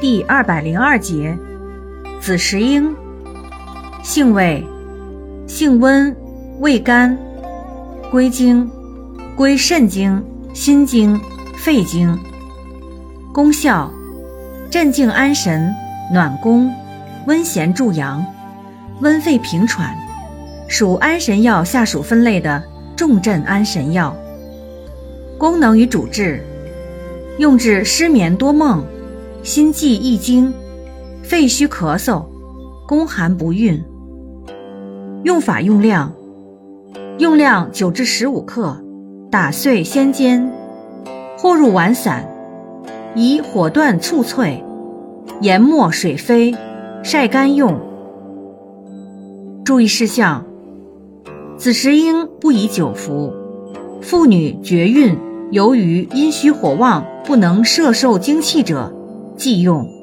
第二百零二节，子时英，性味，性温，味甘，归经，归肾经、心经、肺经。功效，镇静安神，暖宫，温咸助阳，温肺平喘，属安神药下属分类的重镇安神药。功能与主治，用治失眠多梦。心悸易惊，肺虚咳嗽，宫寒不孕。用法用量：用量九至十五克，打碎先煎，或入丸散，以火断醋脆，研末水飞，晒干用。注意事项：子时应不宜久服。妇女绝孕，由于阴虚火旺，不能摄受精气者。忌用。